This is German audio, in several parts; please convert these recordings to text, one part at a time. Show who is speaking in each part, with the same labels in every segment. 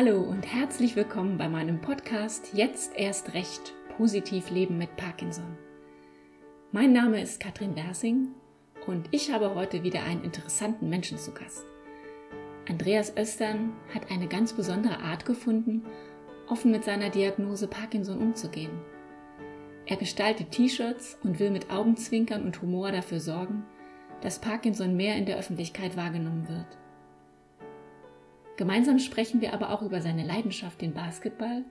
Speaker 1: Hallo und herzlich willkommen bei meinem Podcast Jetzt erst recht positiv leben mit Parkinson. Mein Name ist Katrin Wersing und ich habe heute wieder einen interessanten Menschen zu Gast. Andreas Östern hat eine ganz besondere Art gefunden, offen mit seiner Diagnose Parkinson umzugehen. Er gestaltet T-Shirts und will mit Augenzwinkern und Humor dafür sorgen, dass Parkinson mehr in der Öffentlichkeit wahrgenommen wird. Gemeinsam sprechen wir aber auch über seine Leidenschaft, den Basketball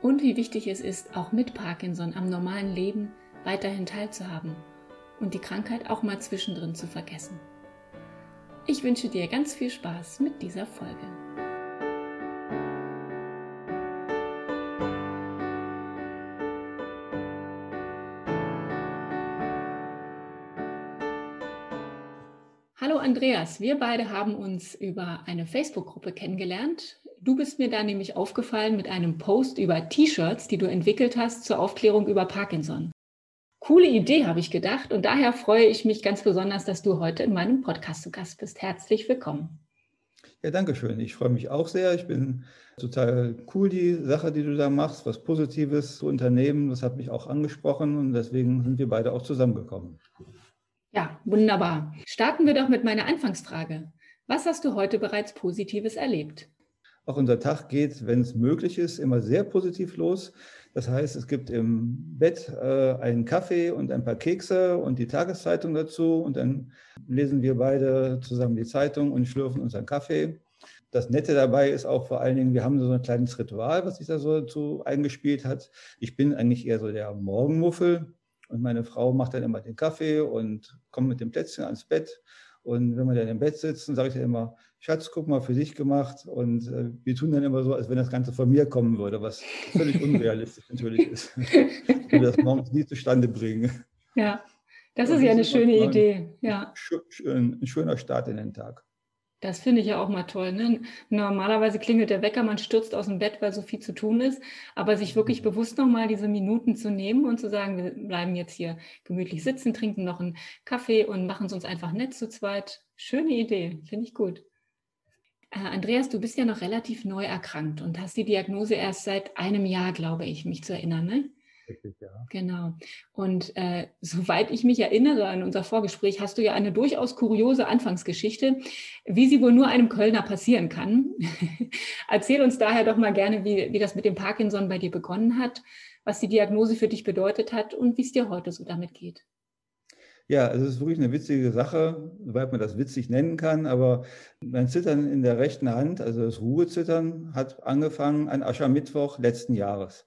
Speaker 1: und wie wichtig es ist, auch mit Parkinson am normalen Leben weiterhin teilzuhaben und die Krankheit auch mal zwischendrin zu vergessen. Ich wünsche dir ganz viel Spaß mit dieser Folge. Andreas, wir beide haben uns über eine Facebook-Gruppe kennengelernt. Du bist mir da nämlich aufgefallen mit einem Post über T-Shirts, die du entwickelt hast zur Aufklärung über Parkinson. Coole Idee, habe ich gedacht. Und daher freue ich mich ganz besonders, dass du heute in meinem Podcast zu Gast bist. Herzlich willkommen.
Speaker 2: Ja, danke schön. Ich freue mich auch sehr. Ich bin total cool, die Sache, die du da machst, was Positives zu unternehmen. Das hat mich auch angesprochen und deswegen sind wir beide auch zusammengekommen.
Speaker 1: Ja, wunderbar. Starten wir doch mit meiner Anfangsfrage. Was hast du heute bereits Positives erlebt?
Speaker 2: Auch unser Tag geht, wenn es möglich ist, immer sehr positiv los. Das heißt, es gibt im Bett äh, einen Kaffee und ein paar Kekse und die Tageszeitung dazu. Und dann lesen wir beide zusammen die Zeitung und schlürfen unseren Kaffee. Das Nette dabei ist auch vor allen Dingen, wir haben so ein kleines Ritual, was sich da so dazu eingespielt hat. Ich bin eigentlich eher so der Morgenmuffel. Und meine Frau macht dann immer den Kaffee und kommt mit dem Plätzchen ans Bett. Und wenn wir dann im Bett sitzen, sage ich dann immer, Schatz, guck mal, für dich gemacht. Und äh, wir tun dann immer so, als wenn das Ganze von mir kommen würde, was völlig unrealistisch natürlich ist. Und wir das morgens nie zustande bringen.
Speaker 1: Ja, das ist ja eine schöne Idee. Ja.
Speaker 2: Ein schöner Start in den Tag.
Speaker 1: Das finde ich ja auch mal toll. Ne? Normalerweise klingelt der Wecker, man stürzt aus dem Bett, weil so viel zu tun ist. Aber sich wirklich mhm. bewusst nochmal diese Minuten zu nehmen und zu sagen, wir bleiben jetzt hier gemütlich sitzen, trinken noch einen Kaffee und machen es uns einfach nett zu zweit. Schöne Idee, finde ich gut. Äh, Andreas, du bist ja noch relativ neu erkrankt und hast die Diagnose erst seit einem Jahr, glaube ich, mich zu erinnern. Ne? Richtig, ja. Genau. Und äh, soweit ich mich erinnere an unser Vorgespräch, hast du ja eine durchaus kuriose Anfangsgeschichte, wie sie wohl nur einem Kölner passieren kann. Erzähl uns daher doch mal gerne, wie, wie das mit dem Parkinson bei dir begonnen hat, was die Diagnose für dich bedeutet hat und wie es dir heute so damit geht.
Speaker 2: Ja, also es ist wirklich eine witzige Sache, soweit man das witzig nennen kann. Aber mein Zittern in der rechten Hand, also das Ruhezittern, hat angefangen an Aschermittwoch letzten Jahres.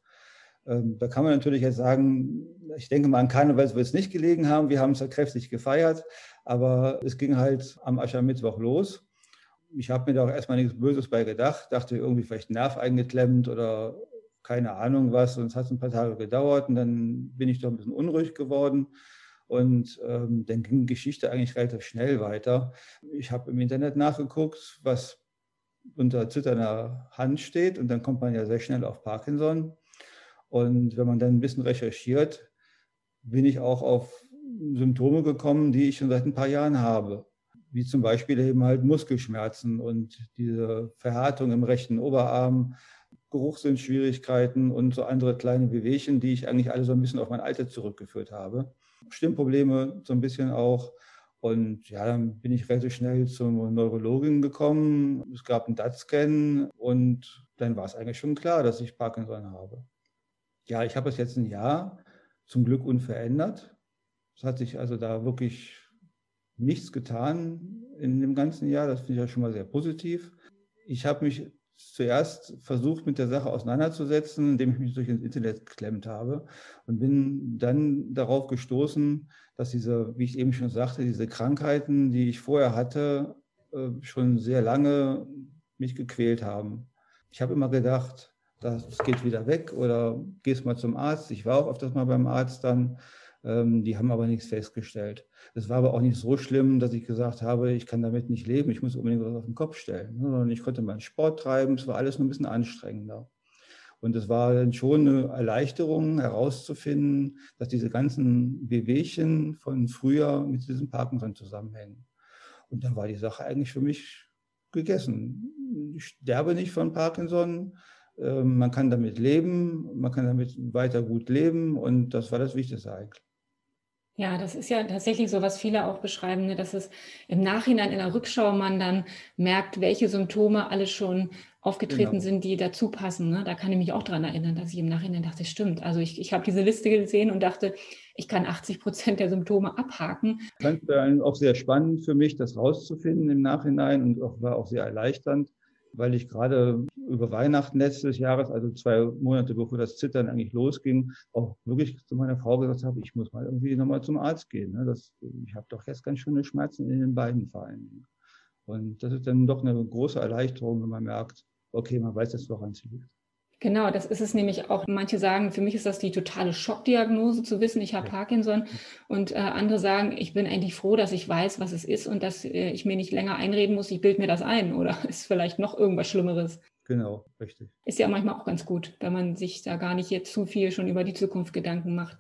Speaker 2: Ähm, da kann man natürlich jetzt sagen, ich denke mal an Karneval wird es nicht gelegen haben. Wir haben es ja kräftig gefeiert, aber es ging halt am Aschermittwoch los. Ich habe mir da auch erstmal nichts Böses bei gedacht, dachte irgendwie vielleicht Nerv eingeklemmt oder keine Ahnung was. Und es hat ein paar Tage gedauert und dann bin ich doch ein bisschen unruhig geworden. Und ähm, dann ging die Geschichte eigentlich relativ schnell weiter. Ich habe im Internet nachgeguckt, was unter zitternder Hand steht und dann kommt man ja sehr schnell auf Parkinson. Und wenn man dann ein bisschen recherchiert, bin ich auch auf Symptome gekommen, die ich schon seit ein paar Jahren habe. Wie zum Beispiel eben halt Muskelschmerzen und diese Verhärtung im rechten Oberarm, Geruchssinnsschwierigkeiten und so andere kleine Wehwehchen, die ich eigentlich alle so ein bisschen auf mein Alter zurückgeführt habe. Stimmprobleme so ein bisschen auch. Und ja, dann bin ich relativ schnell zur Neurologin gekommen. Es gab einen DAT-Scan und dann war es eigentlich schon klar, dass ich Parkinson habe. Ja, ich habe es jetzt ein Jahr zum Glück unverändert. Es hat sich also da wirklich nichts getan in dem ganzen Jahr. Das finde ich ja schon mal sehr positiv. Ich habe mich zuerst versucht, mit der Sache auseinanderzusetzen, indem ich mich durch ins Internet geklemmt habe und bin dann darauf gestoßen, dass diese, wie ich eben schon sagte, diese Krankheiten, die ich vorher hatte, äh, schon sehr lange mich gequält haben. Ich habe immer gedacht, das geht wieder weg oder gehst mal zum Arzt. Ich war auch öfters mal beim Arzt dann. Ähm, die haben aber nichts festgestellt. Es war aber auch nicht so schlimm, dass ich gesagt habe, ich kann damit nicht leben, ich muss unbedingt was auf den Kopf stellen. Sondern ich konnte meinen Sport treiben, es war alles nur ein bisschen anstrengender. Und es war dann schon eine Erleichterung herauszufinden, dass diese ganzen Bewegchen von früher mit diesem Parkinson zusammenhängen. Und dann war die Sache eigentlich für mich gegessen. Ich sterbe nicht von Parkinson. Ähm, man kann damit leben, man kann damit weiter gut leben und das war das Wichtigste eigentlich.
Speaker 1: Ja, das ist ja tatsächlich so, was viele auch beschreiben, ne, dass es im Nachhinein in der Rückschau man dann merkt, welche Symptome alle schon aufgetreten genau. sind, die dazu passen. Ne? Da kann ich mich auch daran erinnern, dass ich im Nachhinein dachte, stimmt. Also ich, ich habe diese Liste gesehen und dachte, ich kann 80 Prozent der Symptome abhaken.
Speaker 2: Das war auch sehr spannend für mich, das rauszufinden im Nachhinein und auch, war auch sehr erleichternd weil ich gerade über Weihnachten letztes Jahres, also zwei Monate bevor das Zittern eigentlich losging, auch wirklich zu meiner Frau gesagt habe, ich muss mal irgendwie nochmal zum Arzt gehen. Ne? Das, ich habe doch jetzt ganz schöne Schmerzen in den Beinen vor allen Und das ist dann doch eine große Erleichterung, wenn man merkt, okay, man weiß jetzt, woran es liegt.
Speaker 1: Genau, das ist es nämlich auch. Manche sagen, für mich ist das die totale Schockdiagnose zu wissen, ich habe Parkinson. Und äh, andere sagen, ich bin eigentlich froh, dass ich weiß, was es ist und dass äh, ich mir nicht länger einreden muss, ich bilde mir das ein oder ist vielleicht noch irgendwas Schlimmeres.
Speaker 2: Genau, richtig.
Speaker 1: Ist ja manchmal auch ganz gut, wenn man sich da gar nicht jetzt zu viel schon über die Zukunft Gedanken macht.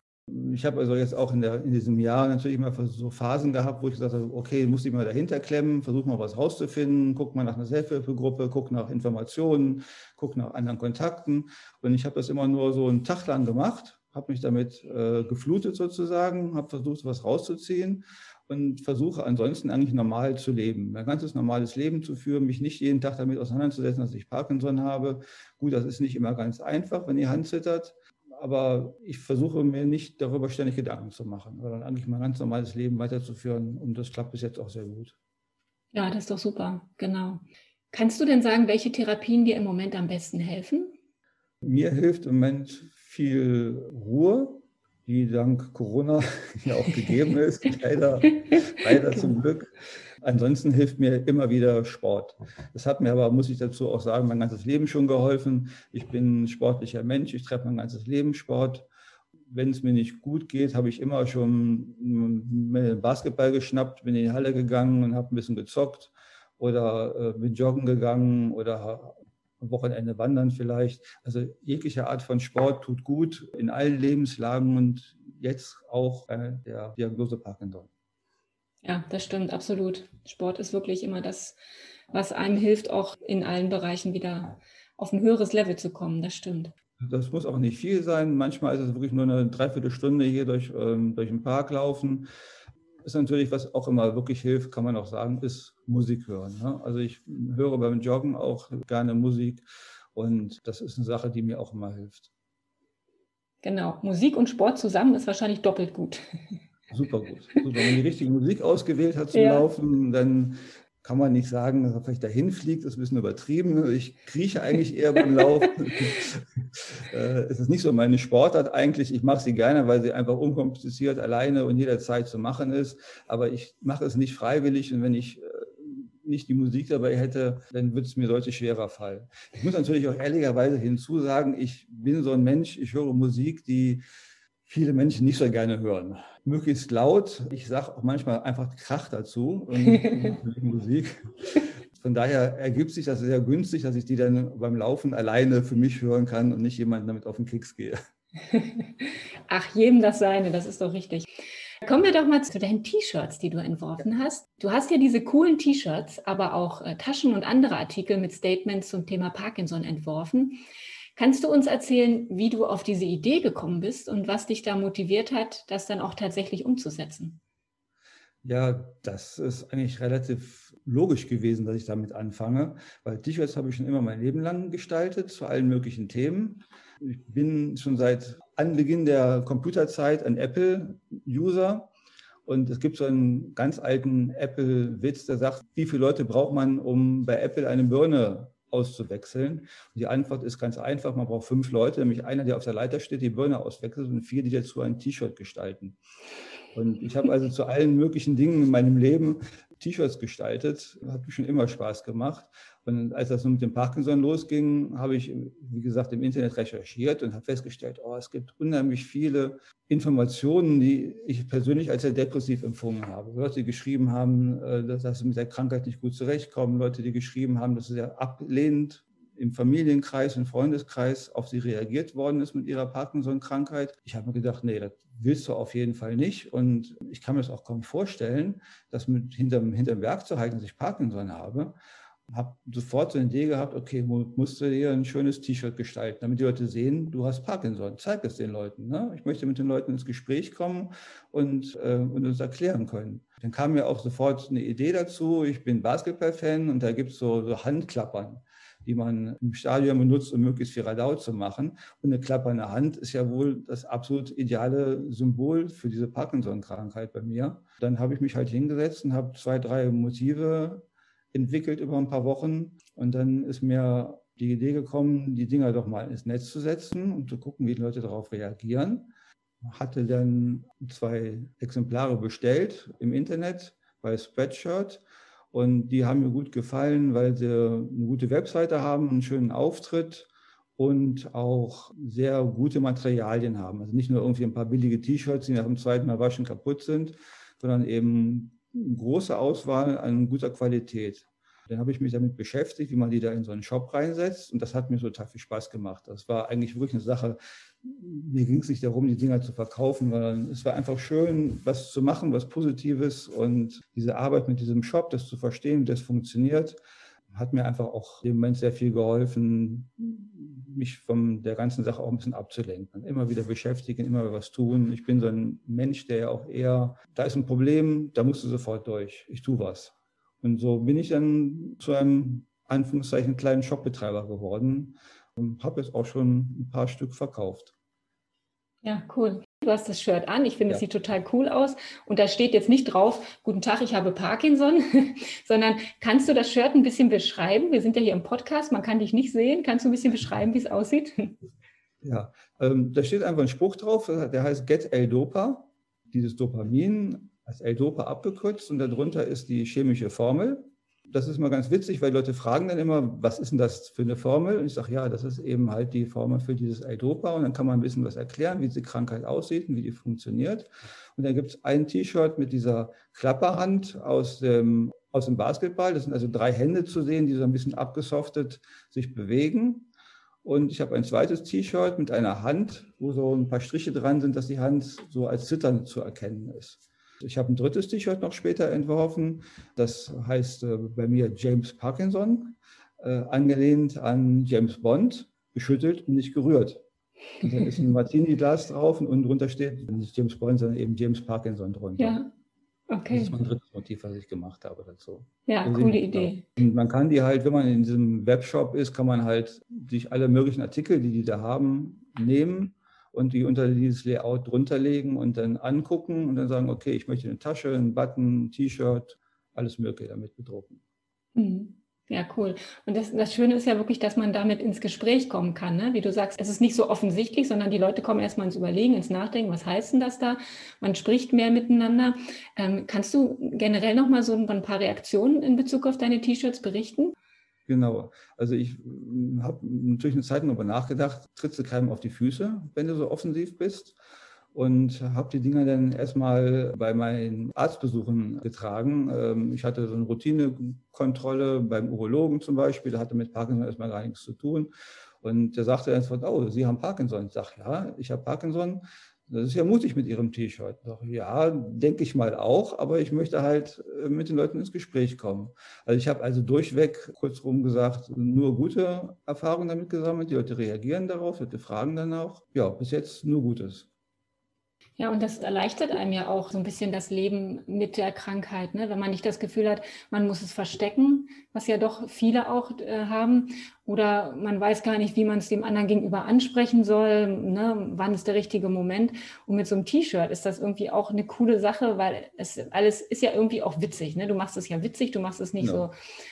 Speaker 2: Ich habe also jetzt auch in, der, in, diesem Jahr natürlich immer so Phasen gehabt, wo ich gesagt habe, okay, muss ich mal dahinter klemmen, versuche mal was rauszufinden, guck mal nach einer Selbsthilfegruppe, guck nach Informationen, guck nach anderen Kontakten. Und ich habe das immer nur so einen Tag lang gemacht, habe mich damit äh, geflutet sozusagen, habe versucht, was rauszuziehen und versuche ansonsten eigentlich normal zu leben, ein ganzes normales Leben zu führen, mich nicht jeden Tag damit auseinanderzusetzen, dass ich Parkinson habe. Gut, das ist nicht immer ganz einfach, wenn die Hand zittert aber ich versuche mir nicht darüber ständig Gedanken zu machen, sondern eigentlich mein ganz normales Leben weiterzuführen und das klappt bis jetzt auch sehr gut.
Speaker 1: Ja, das ist doch super, genau. Kannst du denn sagen, welche Therapien dir im Moment am besten helfen?
Speaker 2: Mir hilft im Moment viel Ruhe, die dank Corona ja auch gegeben ist, leider, leider zum Glück. Ansonsten hilft mir immer wieder Sport. Das hat mir aber, muss ich dazu auch sagen, mein ganzes Leben schon geholfen. Ich bin ein sportlicher Mensch, ich treffe mein ganzes Leben Sport. Wenn es mir nicht gut geht, habe ich immer schon Basketball geschnappt, bin in die Halle gegangen und habe ein bisschen gezockt oder äh, bin joggen gegangen oder am Wochenende wandern vielleicht. Also jegliche Art von Sport tut gut in allen Lebenslagen und jetzt auch äh, der Diagnose Parkinson.
Speaker 1: Ja, das stimmt, absolut. Sport ist wirklich immer das, was einem hilft, auch in allen Bereichen wieder auf ein höheres Level zu kommen. Das stimmt.
Speaker 2: Das muss auch nicht viel sein. Manchmal ist es wirklich nur eine Dreiviertelstunde hier durch, ähm, durch den Park laufen. Ist natürlich, was auch immer wirklich hilft, kann man auch sagen, ist Musik hören. Ne? Also ich höre beim Joggen auch gerne Musik und das ist eine Sache, die mir auch immer hilft.
Speaker 1: Genau, Musik und Sport zusammen ist wahrscheinlich doppelt gut.
Speaker 2: Super gut. Super. Wenn man die richtige Musik ausgewählt hat zum ja. Laufen, dann kann man nicht sagen, dass er vielleicht dahin fliegt, das ist ein bisschen übertrieben. Ich krieche eigentlich eher beim Laufen. Äh, es ist nicht so meine Sportart eigentlich. Ich mache sie gerne, weil sie einfach unkompliziert alleine und jederzeit zu machen ist. Aber ich mache es nicht freiwillig und wenn ich äh, nicht die Musik dabei hätte, dann würde es mir deutlich schwerer fallen. Ich muss natürlich auch ehrlicherweise hinzusagen, ich bin so ein Mensch, ich höre Musik, die viele Menschen nicht so gerne hören. Möglichst laut. Ich sage auch manchmal einfach Krach dazu und Musik. Von daher ergibt sich das sehr günstig, dass ich die dann beim Laufen alleine für mich hören kann und nicht jemanden damit auf den Keks gehe.
Speaker 1: Ach, jedem das seine, das ist doch richtig. Kommen wir doch mal zu deinen T-Shirts, die du entworfen hast. Du hast ja diese coolen T-Shirts, aber auch äh, Taschen und andere Artikel mit Statements zum Thema Parkinson entworfen. Kannst du uns erzählen, wie du auf diese Idee gekommen bist und was dich da motiviert hat, das dann auch tatsächlich umzusetzen?
Speaker 2: Ja, das ist eigentlich relativ logisch gewesen, dass ich damit anfange, weil T-Shirts habe ich schon immer mein Leben lang gestaltet zu allen möglichen Themen. Ich bin schon seit Anbeginn der Computerzeit ein Apple-User und es gibt so einen ganz alten Apple-Witz, der sagt, wie viele Leute braucht man, um bei Apple eine Birne auszuwechseln? Und die Antwort ist ganz einfach, man braucht fünf Leute, nämlich einer, der auf der Leiter steht, die Birne auswechselt und vier, die dazu ein T-Shirt gestalten. Und ich habe also zu allen möglichen Dingen in meinem Leben T-Shirts gestaltet. Hat mir schon immer Spaß gemacht. Und als das mit dem Parkinson losging, habe ich, wie gesagt, im Internet recherchiert und habe festgestellt, oh, es gibt unheimlich viele Informationen, die ich persönlich als sehr depressiv empfunden habe. Leute, die geschrieben haben, äh, dass sie mit der Krankheit nicht gut zurechtkommen, Leute, die geschrieben haben, dass sie sehr ablehnend im Familienkreis und Freundeskreis auf sie reagiert worden ist mit ihrer Parkinson-Krankheit. Ich habe mir gedacht, nee, das willst du auf jeden Fall nicht. Und ich kann mir das auch kaum vorstellen, das mit hinterm, hinterm Werk zu halten, dass ich Parkinson habe. habe sofort so eine Idee gehabt, okay, musst du dir ein schönes T-Shirt gestalten, damit die Leute sehen, du hast Parkinson. Zeig es den Leuten. Ne? Ich möchte mit den Leuten ins Gespräch kommen und, äh, und uns erklären können. Dann kam mir auch sofort eine Idee dazu. Ich bin Basketball-Fan und da gibt es so, so Handklappern die man im Stadion benutzt, um möglichst viel Radau zu machen. Und eine klappernde Hand ist ja wohl das absolut ideale Symbol für diese Parkinson-Krankheit bei mir. Dann habe ich mich halt hingesetzt und habe zwei, drei Motive entwickelt über ein paar Wochen. Und dann ist mir die Idee gekommen, die Dinger doch mal ins Netz zu setzen und zu gucken, wie die Leute darauf reagieren. Hatte dann zwei Exemplare bestellt im Internet bei Spreadshirt und die haben mir gut gefallen, weil sie eine gute Webseite haben, einen schönen Auftritt und auch sehr gute Materialien haben. Also nicht nur irgendwie ein paar billige T-Shirts, die nach dem zweiten Mal waschen kaputt sind, sondern eben große Auswahl an guter Qualität. Dann habe ich mich damit beschäftigt, wie man die da in so einen Shop reinsetzt. Und das hat mir total viel Spaß gemacht. Das war eigentlich wirklich eine Sache, mir ging es nicht darum, die Dinger zu verkaufen, sondern es war einfach schön, was zu machen, was Positives. Und diese Arbeit mit diesem Shop, das zu verstehen, wie das funktioniert, hat mir einfach auch im Moment sehr viel geholfen, mich von der ganzen Sache auch ein bisschen abzulenken. Immer wieder beschäftigen, immer was tun. Ich bin so ein Mensch, der ja auch eher, da ist ein Problem, da musst du sofort durch. Ich tue was. Und so bin ich dann zu einem, Anführungszeichen, kleinen Shopbetreiber geworden und habe jetzt auch schon ein paar Stück verkauft.
Speaker 1: Ja, cool. Du hast das Shirt an. Ich finde, ja. es sieht total cool aus. Und da steht jetzt nicht drauf, guten Tag, ich habe Parkinson, sondern kannst du das Shirt ein bisschen beschreiben? Wir sind ja hier im Podcast, man kann dich nicht sehen. Kannst du ein bisschen beschreiben, wie es aussieht?
Speaker 2: Ja, ähm, da steht einfach ein Spruch drauf, der heißt Get L-Dopa. Dieses Dopamin als L-Dopa abgekürzt und darunter ist die chemische Formel. Das ist mal ganz witzig, weil Leute fragen dann immer, was ist denn das für eine Formel? Und ich sage, ja, das ist eben halt die Formel für dieses L-Dopa. Und dann kann man ein bisschen was erklären, wie diese Krankheit aussieht und wie die funktioniert. Und dann gibt es ein T-Shirt mit dieser Klapperhand aus dem, aus dem Basketball. Das sind also drei Hände zu sehen, die so ein bisschen abgesoftet sich bewegen. Und ich habe ein zweites T-Shirt mit einer Hand, wo so ein paar Striche dran sind, dass die Hand so als Zittern zu erkennen ist. Ich habe ein drittes T-Shirt noch später entworfen. Das heißt äh, bei mir James Parkinson, äh, angelehnt an James Bond, geschüttelt und nicht gerührt. Und da ist ein Martini-Glas drauf und unten drunter steht nicht James Bond, sondern eben James Parkinson drunter.
Speaker 1: Ja. Okay.
Speaker 2: Das ist mein drittes Motiv, was ich gemacht habe dazu.
Speaker 1: Ja, also coole Idee.
Speaker 2: Und man kann die halt, wenn man in diesem Webshop ist, kann man halt sich alle möglichen Artikel, die die da haben, nehmen und die unter dieses Layout drunter legen und dann angucken und dann sagen, okay, ich möchte eine Tasche, einen Button, ein T-Shirt, alles Mögliche damit bedrucken.
Speaker 1: Mhm. Ja, cool. Und das, das Schöne ist ja wirklich, dass man damit ins Gespräch kommen kann. Ne? Wie du sagst, es ist nicht so offensichtlich, sondern die Leute kommen erstmal ins Überlegen, ins Nachdenken, was heißt denn das da? Man spricht mehr miteinander. Ähm, kannst du generell nochmal so ein paar Reaktionen in Bezug auf deine T-Shirts berichten?
Speaker 2: Genau. Also ich hm, habe natürlich eine Zeit darüber nachgedacht, trittst du keinem auf die Füße, wenn du so offensiv bist. Und habe die Dinger dann erstmal bei meinen Arztbesuchen getragen. Ähm, ich hatte so eine Routinekontrolle beim Urologen zum Beispiel, der hatte mit Parkinson erstmal gar nichts zu tun. Und der sagte dann, oh, Sie haben Parkinson. Ich sage, ja, ich habe Parkinson. Das ist ja mutig mit Ihrem T-Shirt. Ja, denke ich mal auch, aber ich möchte halt äh, mit den Leuten ins Gespräch kommen. Also ich habe also durchweg, kurzum gesagt, nur gute Erfahrungen damit gesammelt. Die Leute reagieren darauf, Leute fragen dann auch. Ja, bis jetzt nur Gutes.
Speaker 1: Ja, und das erleichtert einem ja auch so ein bisschen das Leben mit der Krankheit, ne? wenn man nicht das Gefühl hat, man muss es verstecken, was ja doch viele auch äh, haben, oder man weiß gar nicht, wie man es dem anderen gegenüber ansprechen soll, ne? wann ist der richtige Moment. Und mit so einem T-Shirt ist das irgendwie auch eine coole Sache, weil es alles ist ja irgendwie auch witzig. Ne? Du machst es ja witzig, du machst es nicht ja. so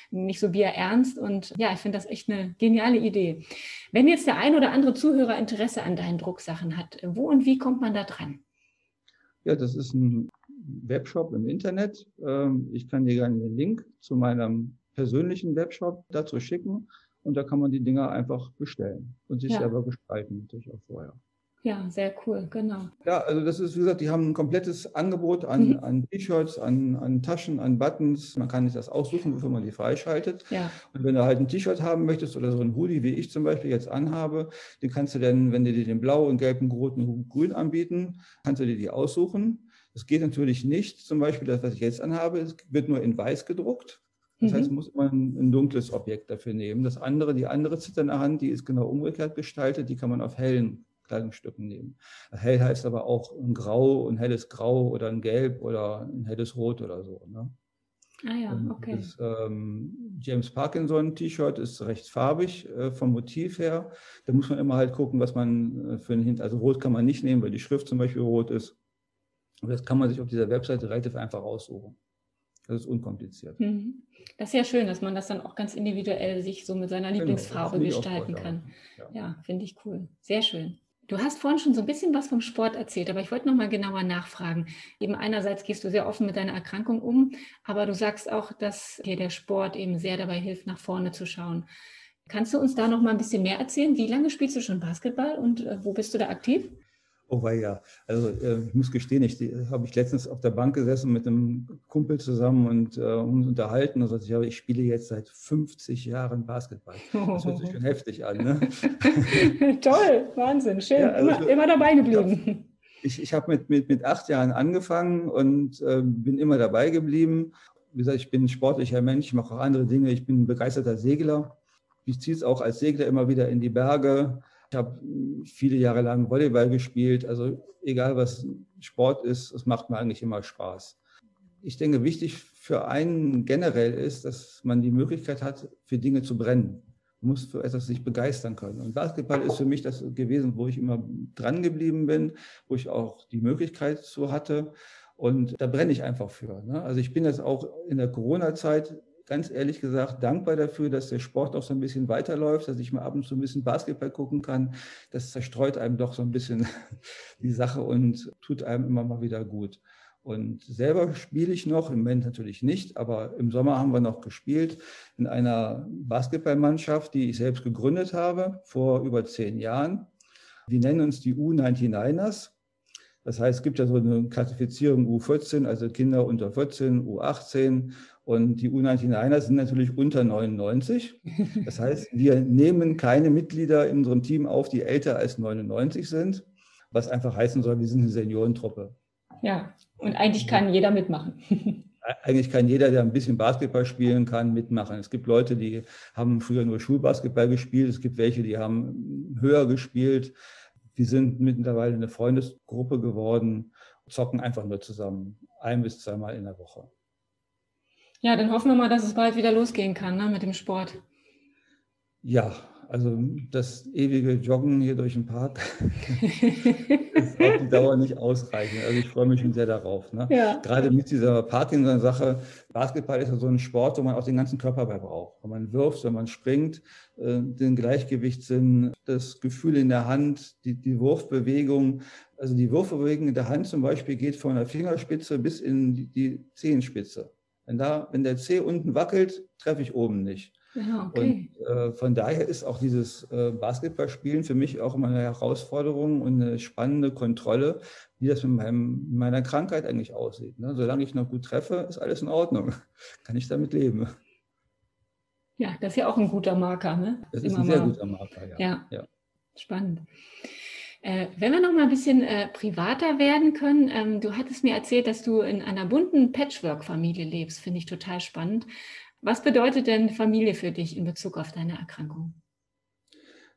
Speaker 1: nicht so bierernst. Und ja, ich finde das echt eine geniale Idee. Wenn jetzt der ein oder andere Zuhörer Interesse an deinen Drucksachen hat, wo und wie kommt man da dran?
Speaker 2: Ja, das ist ein Webshop im Internet. Ähm, ich kann dir gerne den Link zu meinem persönlichen Webshop dazu schicken und da kann man die Dinger einfach bestellen und sich ja. selber gestalten, natürlich auch vorher.
Speaker 1: Ja, sehr cool, genau.
Speaker 2: Ja, also das ist, wie gesagt, die haben ein komplettes Angebot an, mhm. an T-Shirts, an, an Taschen, an Buttons. Man kann sich das aussuchen, wofür man die freischaltet. Ja. Und wenn du halt ein T-Shirt haben möchtest oder so ein Hoodie, wie ich zum Beispiel jetzt anhabe, den kannst du dann, wenn die dir den blau, und gelben, roten und grün anbieten, kannst du dir die aussuchen. Es geht natürlich nicht, zum Beispiel das, was ich jetzt anhabe, es wird nur in weiß gedruckt. Das mhm. heißt, muss man ein dunkles Objekt dafür nehmen. Das andere, die andere zitternde Hand, die ist genau umgekehrt gestaltet, die kann man auf hellen Kleidungsstücken nehmen. Hell heißt aber auch ein Grau, ein helles Grau oder ein Gelb oder ein helles Rot oder so. Ne?
Speaker 1: Ah ja, okay.
Speaker 2: Das ähm, James Parkinson T-Shirt ist recht farbig äh, vom Motiv her. Da muss man immer halt gucken, was man äh, für ein Hint. Also rot kann man nicht nehmen, weil die Schrift zum Beispiel rot ist. Und das kann man sich auf dieser Webseite relativ einfach aussuchen. Das ist unkompliziert. Mhm.
Speaker 1: Das ist ja schön, dass man das dann auch ganz individuell sich so mit seiner genau, Lieblingsfarbe gestalten kann. Ja, ja finde ich cool. Sehr schön. Du hast vorhin schon so ein bisschen was vom Sport erzählt, aber ich wollte noch mal genauer nachfragen. Eben einerseits gehst du sehr offen mit deiner Erkrankung um, aber du sagst auch, dass dir der Sport eben sehr dabei hilft, nach vorne zu schauen. Kannst du uns da noch mal ein bisschen mehr erzählen? Wie lange spielst du schon Basketball und äh, wo bist du da aktiv?
Speaker 2: Oh ja, also äh, ich muss gestehen, ich habe ich letztens auf der Bank gesessen mit einem Kumpel zusammen und äh, uns unterhalten und sagte, ich, ich spiele jetzt seit 50 Jahren Basketball. Das hört sich schon heftig an. Ne?
Speaker 1: Toll, Wahnsinn, schön, ja, also, immer, immer, dabei geblieben.
Speaker 2: Ich, ich habe mit, mit, mit acht Jahren angefangen und äh, bin immer dabei geblieben. Wie gesagt, ich bin ein sportlicher Mensch, ich mache auch andere Dinge. Ich bin ein begeisterter Segler. Ich ziehe es auch als Segler immer wieder in die Berge ich habe viele Jahre lang Volleyball gespielt. Also egal was Sport ist, es macht mir eigentlich immer Spaß. Ich denke, wichtig für einen generell ist, dass man die Möglichkeit hat, für Dinge zu brennen. Man muss für etwas sich begeistern können. Und Basketball ist für mich das gewesen, wo ich immer dran geblieben bin, wo ich auch die Möglichkeit zu hatte. Und da brenne ich einfach für. Ne? Also ich bin jetzt auch in der Corona-Zeit ganz ehrlich gesagt dankbar dafür, dass der Sport auch so ein bisschen weiterläuft, dass ich mal ab und zu ein bisschen Basketball gucken kann. Das zerstreut einem doch so ein bisschen die Sache und tut einem immer mal wieder gut. Und selber spiele ich noch, im Moment natürlich nicht, aber im Sommer haben wir noch gespielt in einer Basketballmannschaft, die ich selbst gegründet habe vor über zehn Jahren. Die nennen uns die U99ers. Das heißt, es gibt ja so eine Klassifizierung U14, also Kinder unter 14, U18 und die U99er sind natürlich unter 99. Das heißt, wir nehmen keine Mitglieder in unserem Team auf, die älter als 99 sind, was einfach heißen soll, wir sind eine Seniorentruppe.
Speaker 1: Ja, und eigentlich kann jeder mitmachen.
Speaker 2: Eigentlich kann jeder, der ein bisschen Basketball spielen kann, mitmachen. Es gibt Leute, die haben früher nur Schulbasketball gespielt. Es gibt welche, die haben höher gespielt. Wir sind mittlerweile eine Freundesgruppe geworden, zocken einfach nur zusammen, ein bis zweimal in der Woche.
Speaker 1: Ja, dann hoffen wir mal, dass es bald wieder losgehen kann ne, mit dem Sport.
Speaker 2: Ja, also das ewige Joggen hier durch den Park ist auf die Dauer nicht ausreichend. Also ich freue mich schon sehr darauf. Ne? Ja. Gerade mit dieser Parkinson-Sache. Basketball ist ja so ein Sport, wo man auch den ganzen Körper bei braucht. Wenn man wirft, wenn man springt, äh, den Gleichgewichtssinn, das Gefühl in der Hand, die, die Wurfbewegung. Also die Wurfbewegung in der Hand zum Beispiel geht von der Fingerspitze bis in die, die Zehenspitze. Wenn, da, wenn der C unten wackelt, treffe ich oben nicht. Ja, okay. Und äh, von daher ist auch dieses äh, Basketballspielen für mich auch immer eine Herausforderung und eine spannende Kontrolle, wie das mit, meinem, meiner Krankheit eigentlich aussieht. Ne? Solange ich noch gut treffe, ist alles in Ordnung. Kann ich damit leben.
Speaker 1: Ja, das ist ja auch ein guter Marker. Ne?
Speaker 2: Das ist ein sehr mal, guter Marker, ja.
Speaker 1: ja. ja. Spannend. Äh, wenn wir noch mal ein bisschen äh, privater werden können, ähm, du hattest mir erzählt, dass du in einer bunten Patchwork-Familie lebst. Finde ich total spannend. Was bedeutet denn Familie für dich in Bezug auf deine Erkrankung?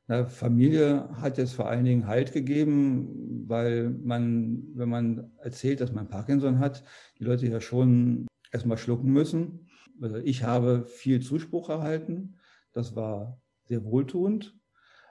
Speaker 2: Na, Familie hat jetzt vor allen Dingen Halt gegeben, weil man, wenn man erzählt, dass man Parkinson hat, die Leute ja schon erstmal schlucken müssen. Also ich habe viel Zuspruch erhalten. Das war sehr wohltuend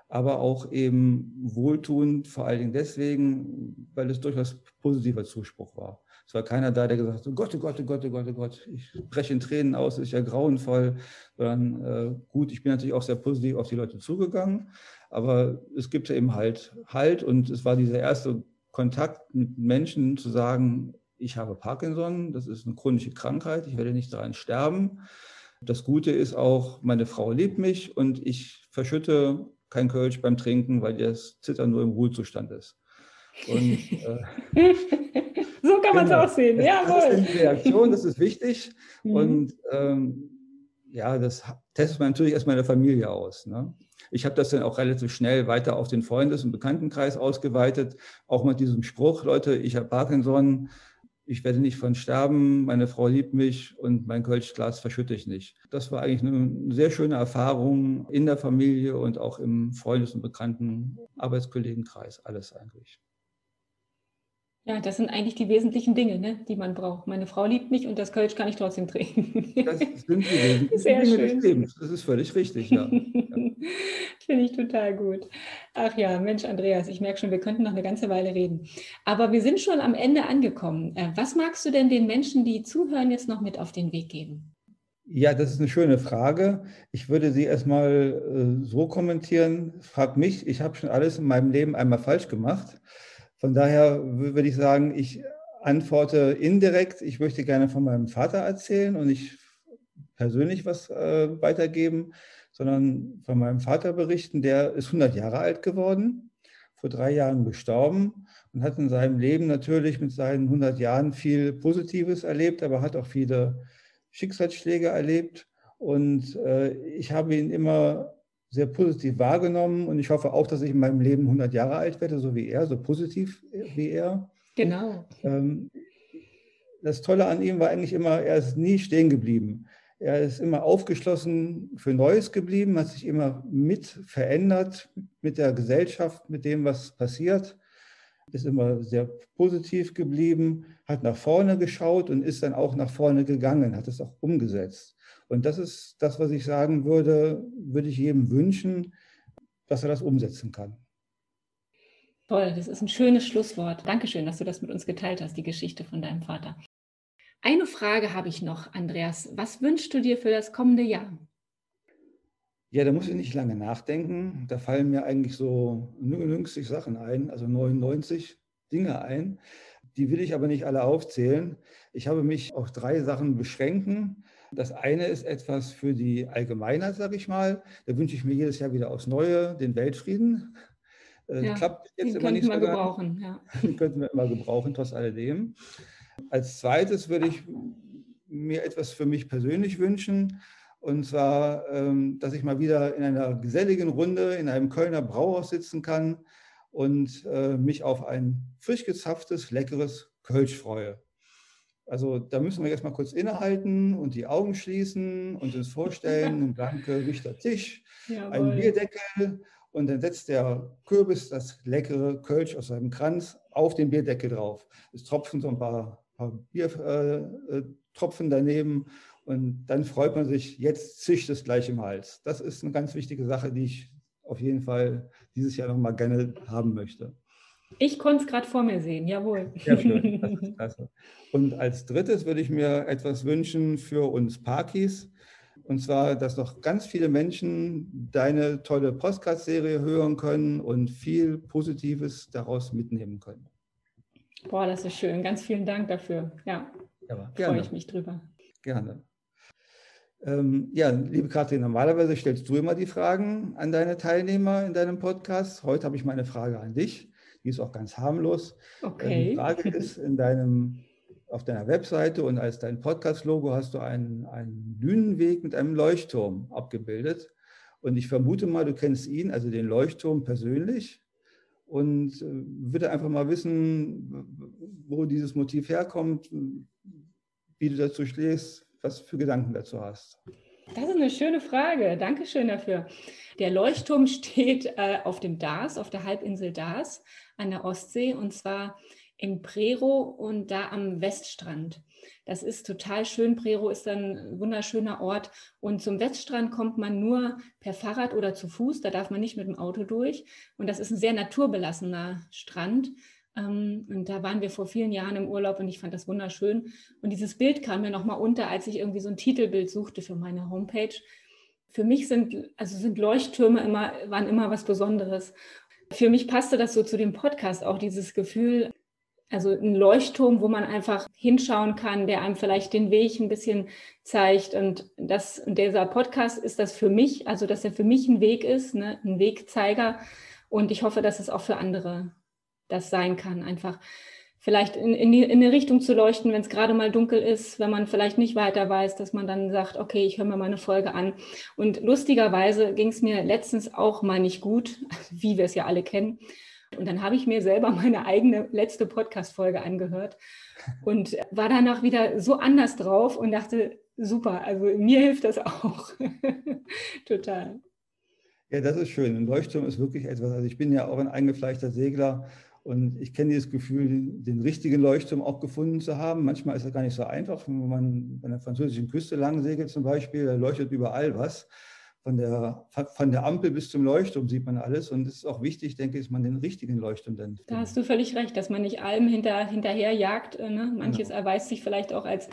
Speaker 2: aber auch eben wohltuend, vor allen Dingen deswegen, weil es durchaus positiver Zuspruch war. Es war keiner da, der gesagt hat, oh Gott, oh Gott, oh Gott, oh Gott, oh Gott, ich breche in Tränen aus, ist ja grauenvoll, sondern äh, gut, ich bin natürlich auch sehr positiv auf die Leute zugegangen, aber es gibt ja eben halt Halt und es war dieser erste Kontakt mit Menschen zu sagen, ich habe Parkinson, das ist eine chronische Krankheit, ich werde nicht daran sterben. Das Gute ist auch, meine Frau liebt mich und ich verschütte kein Kölsch beim Trinken, weil das Zittern nur im Ruhezustand ist. Und,
Speaker 1: äh, so kann man es genau. auch sehen. Das, Jawohl.
Speaker 2: Das ist eine Reaktion, das ist wichtig. Mhm. Und ähm, ja, das testet man natürlich erstmal in der Familie aus. Ne? Ich habe das dann auch relativ schnell weiter auf den Freundes- und Bekanntenkreis ausgeweitet, auch mit diesem Spruch, Leute, ich habe Parkinson, ich werde nicht von sterben, meine Frau liebt mich und mein Kölschglas verschütte ich nicht. Das war eigentlich eine sehr schöne Erfahrung in der Familie und auch im Freundes- und Bekannten Arbeitskollegenkreis, alles eigentlich.
Speaker 1: Ja, das sind eigentlich die wesentlichen Dinge, ne, die man braucht. Meine Frau liebt mich und das Kölsch kann ich trotzdem trinken.
Speaker 2: Das sind die wesentlichen
Speaker 1: Sehr
Speaker 2: Dinge
Speaker 1: schön.
Speaker 2: des Lebens. Das ist völlig richtig, ja. ja.
Speaker 1: Finde ich total gut. Ach ja, Mensch, Andreas, ich merke schon, wir könnten noch eine ganze Weile reden. Aber wir sind schon am Ende angekommen. Äh, was magst du denn den Menschen, die zuhören, jetzt noch mit auf den Weg geben?
Speaker 2: Ja, das ist eine schöne Frage. Ich würde sie erstmal äh, so kommentieren. Frag mich, ich habe schon alles in meinem Leben einmal falsch gemacht. Von daher würde ich sagen, ich antworte indirekt. Ich möchte gerne von meinem Vater erzählen und nicht persönlich was äh, weitergeben, sondern von meinem Vater berichten. Der ist 100 Jahre alt geworden, vor drei Jahren gestorben und hat in seinem Leben natürlich mit seinen 100 Jahren viel Positives erlebt, aber hat auch viele Schicksalsschläge erlebt. Und äh, ich habe ihn immer sehr positiv wahrgenommen und ich hoffe auch, dass ich in meinem Leben 100 Jahre alt werde, so wie er, so positiv wie er.
Speaker 1: Genau.
Speaker 2: Ähm, das Tolle an ihm war eigentlich immer, er ist nie stehen geblieben. Er ist immer aufgeschlossen für Neues geblieben, hat sich immer mit verändert mit der Gesellschaft, mit dem, was passiert, ist immer sehr positiv geblieben, hat nach vorne geschaut und ist dann auch nach vorne gegangen, hat es auch umgesetzt. Und das ist das, was ich sagen würde, würde ich jedem wünschen, dass er das umsetzen kann.
Speaker 1: Toll, das ist ein schönes Schlusswort. Dankeschön, dass du das mit uns geteilt hast, die Geschichte von deinem Vater. Eine Frage habe ich noch, Andreas. Was wünschst du dir für das kommende Jahr?
Speaker 2: Ja, da muss ich nicht lange nachdenken. Da fallen mir eigentlich so 99 Sachen ein, also 99 Dinge ein. Die will ich aber nicht alle aufzählen. Ich habe mich auf drei Sachen beschränken. Das eine ist etwas für die Allgemeinheit, sage ich mal. Da wünsche ich mir jedes Jahr wieder aufs Neue den Weltfrieden.
Speaker 1: Äh, ja, Klappt jetzt immer nicht so. Gebrauchen, ja.
Speaker 2: Den könnten wir immer gebrauchen, trotz alledem. Als zweites würde ich mir etwas für mich persönlich wünschen. Und zwar, ähm, dass ich mal wieder in einer geselligen Runde in einem Kölner Brauhaus sitzen kann und äh, mich auf ein frisch gezapftes, leckeres Kölsch freue. Also da müssen wir jetzt mal kurz innehalten und die Augen schließen und uns vorstellen, ein blanker Richter Tisch, Jawohl. ein Bierdeckel und dann setzt der Kürbis das leckere Kölsch aus seinem Kranz auf den Bierdeckel drauf. Es tropfen so ein paar, paar Biertropfen äh, daneben und dann freut man sich, jetzt zischt es gleich im Hals. Das ist eine ganz wichtige Sache, die ich auf jeden Fall dieses Jahr noch mal gerne haben möchte.
Speaker 1: Ich konnte es gerade vor mir sehen, jawohl.
Speaker 2: Sehr schön, das ist klasse. Und als drittes würde ich mir etwas wünschen für uns Parkis. Und zwar, dass noch ganz viele Menschen deine tolle Postcard-Serie hören können und viel Positives daraus mitnehmen können.
Speaker 1: Boah, das ist schön. Ganz vielen Dank dafür. Ja, ja freue ich mich drüber.
Speaker 2: Gerne. Ähm, ja, liebe Katrin, normalerweise stellst du immer die Fragen an deine Teilnehmer in deinem Podcast. Heute habe ich meine Frage an dich. Die ist auch ganz harmlos.
Speaker 1: Okay.
Speaker 2: Die Frage ist, in deinem, auf deiner Webseite und als dein Podcast-Logo hast du einen, einen Dünenweg mit einem Leuchtturm abgebildet. Und ich vermute mal, du kennst ihn, also den Leuchtturm persönlich. Und äh, würde einfach mal wissen, wo dieses Motiv herkommt, wie du dazu stehst, was für Gedanken dazu hast.
Speaker 1: Das ist eine schöne Frage. Dankeschön dafür. Der Leuchtturm steht äh, auf dem Dars, auf der Halbinsel Dars an der Ostsee und zwar in Prero und da am Weststrand. Das ist total schön. Prero ist ein wunderschöner Ort und zum Weststrand kommt man nur per Fahrrad oder zu Fuß. Da darf man nicht mit dem Auto durch. Und das ist ein sehr naturbelassener Strand. Ähm, und da waren wir vor vielen Jahren im Urlaub und ich fand das wunderschön. Und dieses Bild kam mir nochmal unter, als ich irgendwie so ein Titelbild suchte für meine Homepage. Für mich sind, also sind Leuchttürme immer, waren immer was Besonderes. Für mich passte das so zu dem Podcast auch, dieses Gefühl, also ein Leuchtturm, wo man einfach hinschauen kann, der einem vielleicht den Weg ein bisschen zeigt. Und das, dieser Podcast ist das für mich, also dass er für mich ein Weg ist, ne, ein Wegzeiger. Und ich hoffe, dass es auch für andere das sein kann. Einfach vielleicht in, in, die, in eine Richtung zu leuchten, wenn es gerade mal dunkel ist, wenn man vielleicht nicht weiter weiß, dass man dann sagt, okay, ich höre mir mal eine Folge an. Und lustigerweise ging es mir letztens auch mal nicht gut, wie wir es ja alle kennen. Und dann habe ich mir selber meine eigene letzte Podcast-Folge angehört und war danach wieder so anders drauf und dachte, super, also mir hilft das auch. Total.
Speaker 2: Ja, das ist schön. Ein Leuchtturm ist wirklich etwas. Also ich bin ja auch ein eingefleischter Segler und ich kenne dieses Gefühl, den richtigen Leuchtturm auch gefunden zu haben. Manchmal ist das gar nicht so einfach, wenn man an der französischen Küste lang segelt zum Beispiel, da leuchtet überall was. Von der, von der Ampel bis zum Leuchtturm sieht man alles. Und es ist auch wichtig, denke ich, dass man den richtigen Leuchtturm dann.
Speaker 1: Da hast du völlig recht, dass man nicht allem hinter, hinterher jagt. Äh, ne? Manches genau. erweist sich vielleicht auch als,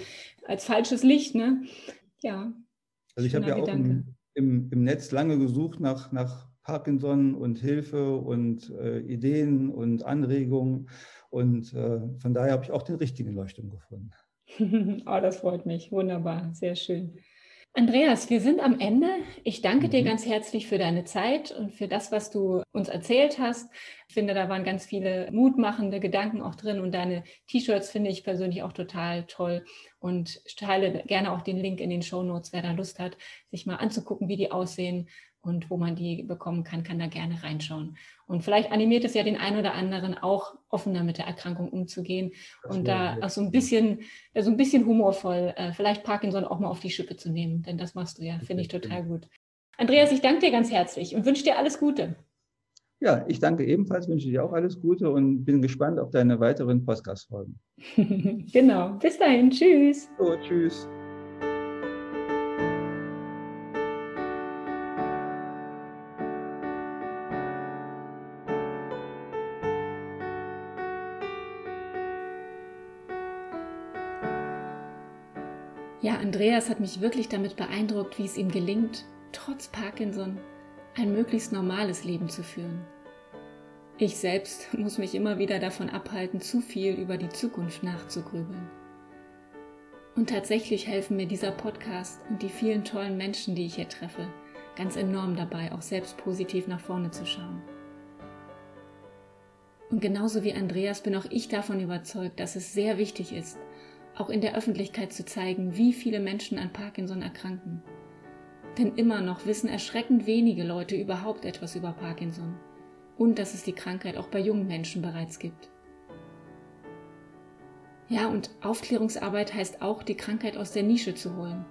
Speaker 1: als falsches Licht. Ne? Ja.
Speaker 2: Also ich habe ja auch im, im, im Netz lange gesucht nach, nach Parkinson und Hilfe und äh, Ideen und Anregungen. Und äh, von daher habe ich auch den richtigen Leuchtturm gefunden.
Speaker 1: oh, das freut mich. Wunderbar, sehr schön. Andreas, wir sind am Ende. Ich danke mhm. dir ganz herzlich für deine Zeit und für das, was du uns erzählt hast. Ich finde, da waren ganz viele mutmachende Gedanken auch drin und deine T-Shirts finde ich persönlich auch total toll und teile gerne auch den Link in den Show Notes, wer da Lust hat, sich mal anzugucken, wie die aussehen und wo man die bekommen kann, kann da gerne reinschauen. Und vielleicht animiert es ja den einen oder anderen auch offener mit der Erkrankung umzugehen das und da auch so ein bisschen, so ein bisschen humorvoll, äh, vielleicht Parkinson auch mal auf die Schippe zu nehmen, denn das machst du ja, finde ich total gut. Andreas, ich danke dir ganz herzlich und wünsche dir alles Gute.
Speaker 2: Ja, ich danke ebenfalls, wünsche dir auch alles Gute und bin gespannt auf deine weiteren Podcast-Folgen.
Speaker 1: genau, bis dahin, tschüss.
Speaker 2: So, tschüss.
Speaker 1: Andreas hat mich wirklich damit beeindruckt, wie es ihm gelingt, trotz Parkinson ein möglichst normales Leben zu führen. Ich selbst muss mich immer wieder davon abhalten, zu viel über die Zukunft nachzugrübeln. Und tatsächlich helfen mir dieser Podcast und die vielen tollen Menschen, die ich hier treffe, ganz enorm dabei, auch selbst positiv nach vorne zu schauen. Und genauso wie Andreas bin auch ich davon überzeugt, dass es sehr wichtig ist, auch in der Öffentlichkeit zu zeigen, wie viele Menschen an Parkinson erkranken. Denn immer noch wissen erschreckend wenige Leute überhaupt etwas über Parkinson und dass es die Krankheit auch bei jungen Menschen bereits gibt. Ja, und Aufklärungsarbeit heißt auch, die Krankheit aus der Nische zu holen,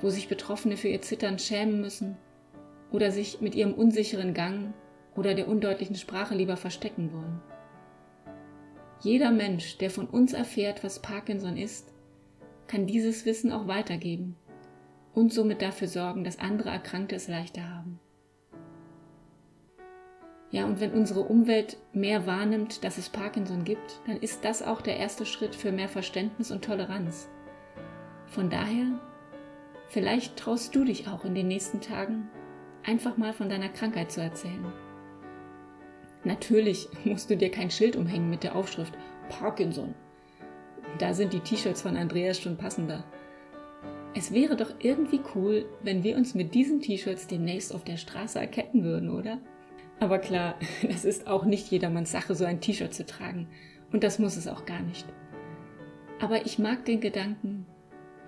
Speaker 1: wo sich Betroffene für ihr Zittern schämen müssen oder sich mit ihrem unsicheren Gang oder der undeutlichen Sprache lieber verstecken wollen. Jeder Mensch, der von uns erfährt, was Parkinson ist, kann dieses Wissen auch weitergeben und somit dafür sorgen, dass andere Erkrankte es leichter haben. Ja, und wenn unsere Umwelt mehr wahrnimmt, dass es Parkinson gibt, dann ist das auch der erste Schritt für mehr Verständnis und Toleranz. Von daher, vielleicht traust du dich auch in den nächsten Tagen, einfach mal von deiner Krankheit zu erzählen. Natürlich musst du dir kein Schild umhängen mit der Aufschrift Parkinson. Da sind die T-Shirts von Andreas schon passender. Es wäre doch irgendwie cool, wenn wir uns mit diesen T-Shirts demnächst auf der Straße erkennen würden, oder? Aber klar, es ist auch nicht jedermanns Sache, so ein T-Shirt zu tragen. Und das muss es auch gar nicht. Aber ich mag den Gedanken,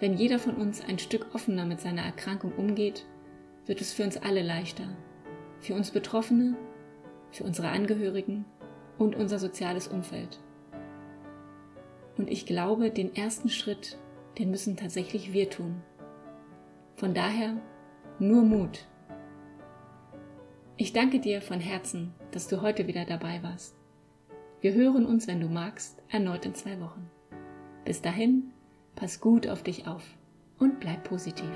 Speaker 1: wenn jeder von uns ein Stück offener mit seiner Erkrankung umgeht, wird es für uns alle leichter. Für uns Betroffene für unsere Angehörigen und unser soziales Umfeld. Und ich glaube, den ersten Schritt, den müssen tatsächlich wir tun. Von daher nur Mut. Ich danke dir von Herzen, dass du heute wieder dabei warst. Wir hören uns, wenn du magst, erneut in zwei Wochen. Bis dahin, pass gut auf dich auf und bleib positiv.